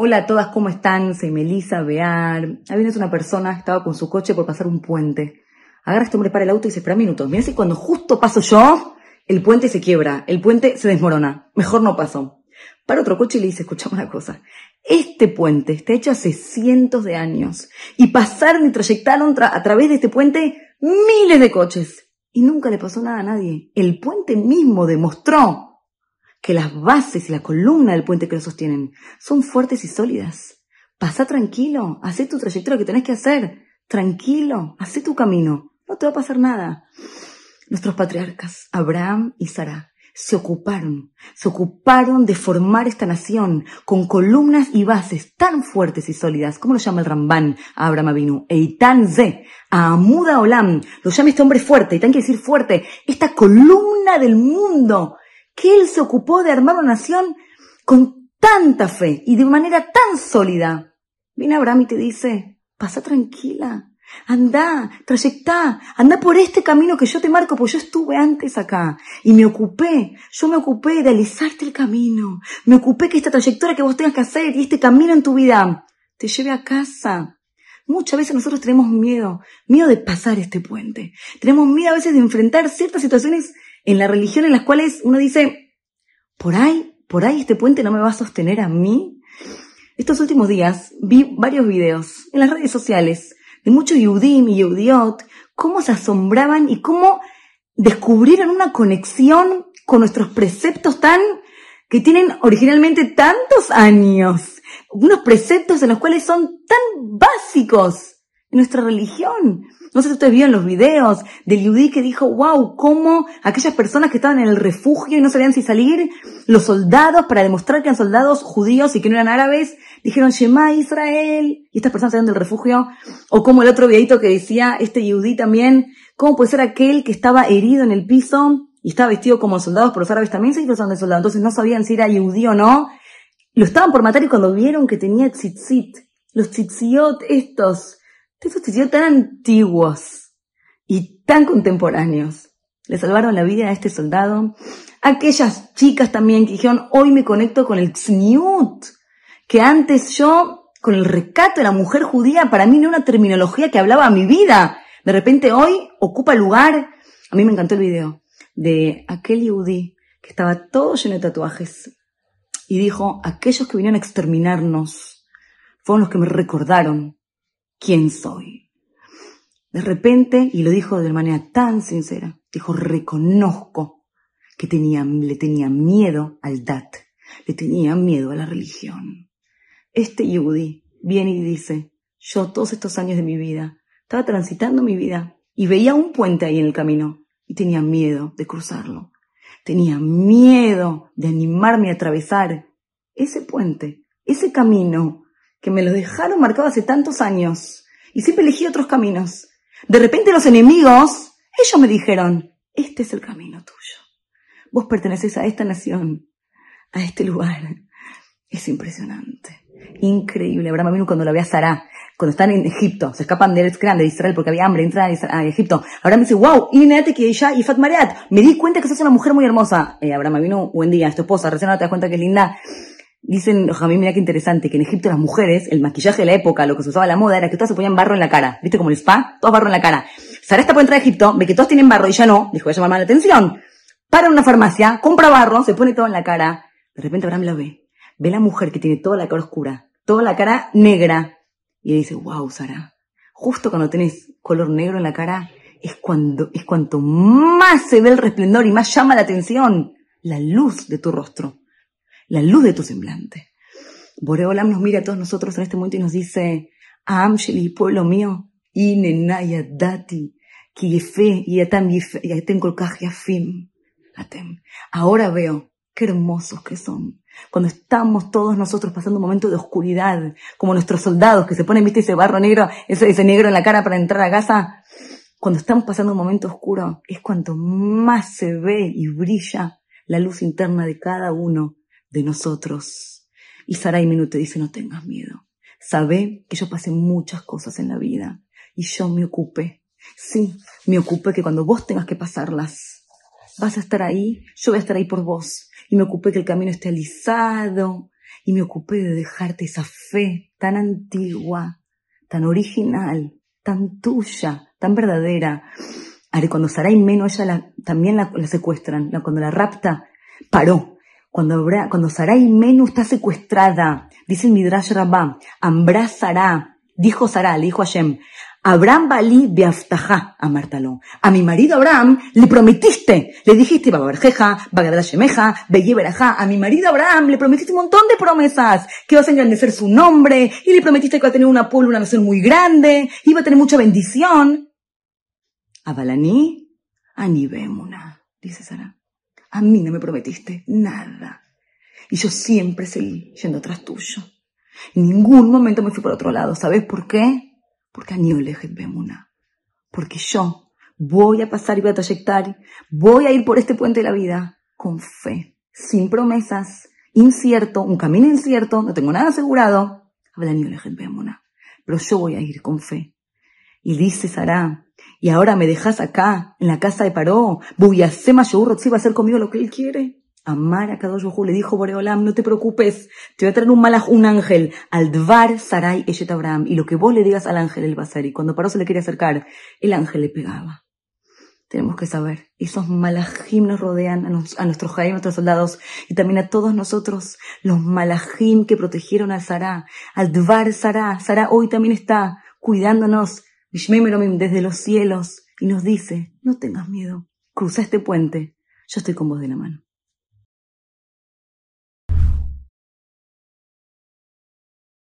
Hola a todas, ¿cómo están? Soy Melissa Bear. Ahí viene una persona, estaba con su coche por pasar un puente. Agarra este hombre para el auto y dice, espera minutos. Mira si cuando justo paso yo, el puente se quiebra, el puente se desmorona. Mejor no paso. Para otro coche y le dice, escuchame una cosa. Este puente está hecho hace cientos de años. Y pasaron y trayectaron a través de este puente miles de coches. Y nunca le pasó nada a nadie. El puente mismo demostró que las bases y la columna del puente que lo sostienen son fuertes y sólidas. Pasa tranquilo, haz tu trayectoria que tenés que hacer. Tranquilo, haz tu camino. No te va a pasar nada. Nuestros patriarcas, Abraham y Sara, se ocuparon, se ocuparon de formar esta nación con columnas y bases tan fuertes y sólidas, como lo llama el Ramban a Abraham Avinu, Eitan Ze, a Amuda Olam, lo llama este hombre fuerte, Eitan quiere decir fuerte, esta columna del mundo que él se ocupó de armar una nación con tanta fe y de manera tan sólida. Viene Abraham y te dice, pasa tranquila, anda, trayectá, anda por este camino que yo te marco, pues yo estuve antes acá y me ocupé, yo me ocupé de alisarte el camino, me ocupé que esta trayectoria que vos tengas que hacer y este camino en tu vida te lleve a casa. Muchas veces nosotros tenemos miedo, miedo de pasar este puente. Tenemos miedo a veces de enfrentar ciertas situaciones en la religión en las cuales uno dice, por ahí, por ahí este puente no me va a sostener a mí. Estos últimos días vi varios videos en las redes sociales de muchos Yudim y Yudiot, cómo se asombraban y cómo descubrieron una conexión con nuestros preceptos tan, que tienen originalmente tantos años. Unos preceptos en los cuales son tan básicos nuestra religión. No sé si ustedes vieron los videos del Yudí que dijo, wow, cómo aquellas personas que estaban en el refugio y no sabían si salir, los soldados, para demostrar que eran soldados judíos y que no eran árabes, dijeron, Shema Israel, y estas personas salieron del refugio, o como el otro videito que decía este Yudí también, cómo puede ser aquel que estaba herido en el piso y estaba vestido como soldados, pero los árabes también se disfrazaban de soldados, entonces no sabían si era Yudí o no, lo estaban por matar y cuando vieron que tenía tzitzit, los tzitziot estos, estos testigos tan antiguos y tan contemporáneos le salvaron la vida a este soldado. Aquellas chicas también que dijeron, hoy me conecto con el tzniut, que antes yo, con el recato de la mujer judía, para mí no era una terminología que hablaba a mi vida. De repente hoy ocupa lugar. A mí me encantó el video de aquel yudí que estaba todo lleno de tatuajes y dijo, aquellos que vinieron a exterminarnos fueron los que me recordaron quién soy. De repente, y lo dijo de manera tan sincera, dijo, reconozco que tenía, le tenía miedo al dat, le tenía miedo a la religión. Este Yehudi viene y dice, yo todos estos años de mi vida, estaba transitando mi vida y veía un puente ahí en el camino y tenía miedo de cruzarlo. Tenía miedo de animarme a atravesar ese puente, ese camino que me lo dejaron marcado hace tantos años y siempre elegí otros caminos. De repente los enemigos, ellos me dijeron, este es el camino tuyo. Vos perteneces a esta nación, a este lugar. Es impresionante. Increíble. Abraham vino cuando lo ve a Sara, cuando están en Egipto, se escapan del grande de Israel porque había hambre, entran a Egipto. Abraham dice, wow, y que ella y Fatmariat, me di cuenta que sos una mujer muy hermosa. Eh, Abraham vino, buen día, es tu esposa, recién ahora te das cuenta que linda. Dicen, mí mira qué interesante, que en Egipto las mujeres, el maquillaje de la época, lo que se usaba la moda, era que todas se ponían barro en la cara. ¿Viste como el spa? Todos barro en la cara. Sara está por entrar a Egipto, ve que todos tienen barro y ya no, dijo, voy a llamar la atención. Para una farmacia, compra barro, se pone todo en la cara. De repente Abraham la ve. Ve la mujer que tiene toda la cara oscura, toda la cara negra. Y dice, wow, Sara, justo cuando tenés color negro en la cara, es cuando, es cuanto más se ve el resplendor y más llama la atención la luz de tu rostro la luz de tu semblante. Boreolam nos mira a todos nosotros en este momento y nos dice, Amsheli, pueblo mío, inenaya dati, kiyefe, yatam yatem yafim, atem. Ahora veo qué hermosos que son. Cuando estamos todos nosotros pasando un momento de oscuridad, como nuestros soldados que se ponen, viste, ese barro negro, ese, ese negro en la cara para entrar a casa, cuando estamos pasando un momento oscuro, es cuanto más se ve y brilla la luz interna de cada uno de nosotros. Y Sarai Minu te dice, no tengas miedo. Sabe que yo pasé muchas cosas en la vida y yo me ocupé. Sí, me ocupé que cuando vos tengas que pasarlas, vas a estar ahí, yo voy a estar ahí por vos. Y me ocupé que el camino esté alisado, y me ocupé de dejarte esa fe tan antigua, tan original, tan tuya, tan verdadera. Ahora, cuando Sarai Meno, ella también la, secuestran, cuando la rapta, paró. Cuando, cuando Sarai Menu está secuestrada, dice el Midrash Rabbah, Ambra Sará, dijo Sará, le dijo a Hashem, Abraham Bali Beaftaja, a Martaló. A mi marido Abraham le prometiste, le dijiste, Babarjeja, Bagadra Shemeja, Beyeberaja. A mi marido Abraham le prometiste un montón de promesas, que vas a engrandecer su nombre, y le prometiste que va a tener una pueblo, una nación muy grande, y a tener mucha bendición. A Balaní, a Nibemuna, dice Sara. A mí no me prometiste nada. Y yo siempre seguí yendo tras tuyo. En ningún momento me fui por otro lado. ¿Sabes por qué? Porque Aniolejit Bemuna. Porque yo voy a pasar y voy a trayectar, voy a ir por este puente de la vida con fe, sin promesas, incierto, un camino incierto, no tengo nada asegurado. Habla Bemuna. Pero yo voy a ir con fe. Y dice Sara, y ahora me dejas acá, en la casa de Paró, voy a hacer va a hacer conmigo lo que él quiere. Amar a Kadosh le dijo Boreolam, no te preocupes, te voy a traer un malaj, un ángel, al Dvar Sarai Eshet Abraham, y lo que vos le digas al ángel, él va a hacer. Y cuando Paró se le quería acercar, el ángel le pegaba. Tenemos que saber, esos malajim nos rodean a, nuestros jaim, a nuestros soldados, y también a todos nosotros, los malajim que protegieron al Sará, al Dvar Sará. Sará hoy también está cuidándonos, desde los cielos, y nos dice, no tengas miedo, cruza este puente, yo estoy con vos de la mano.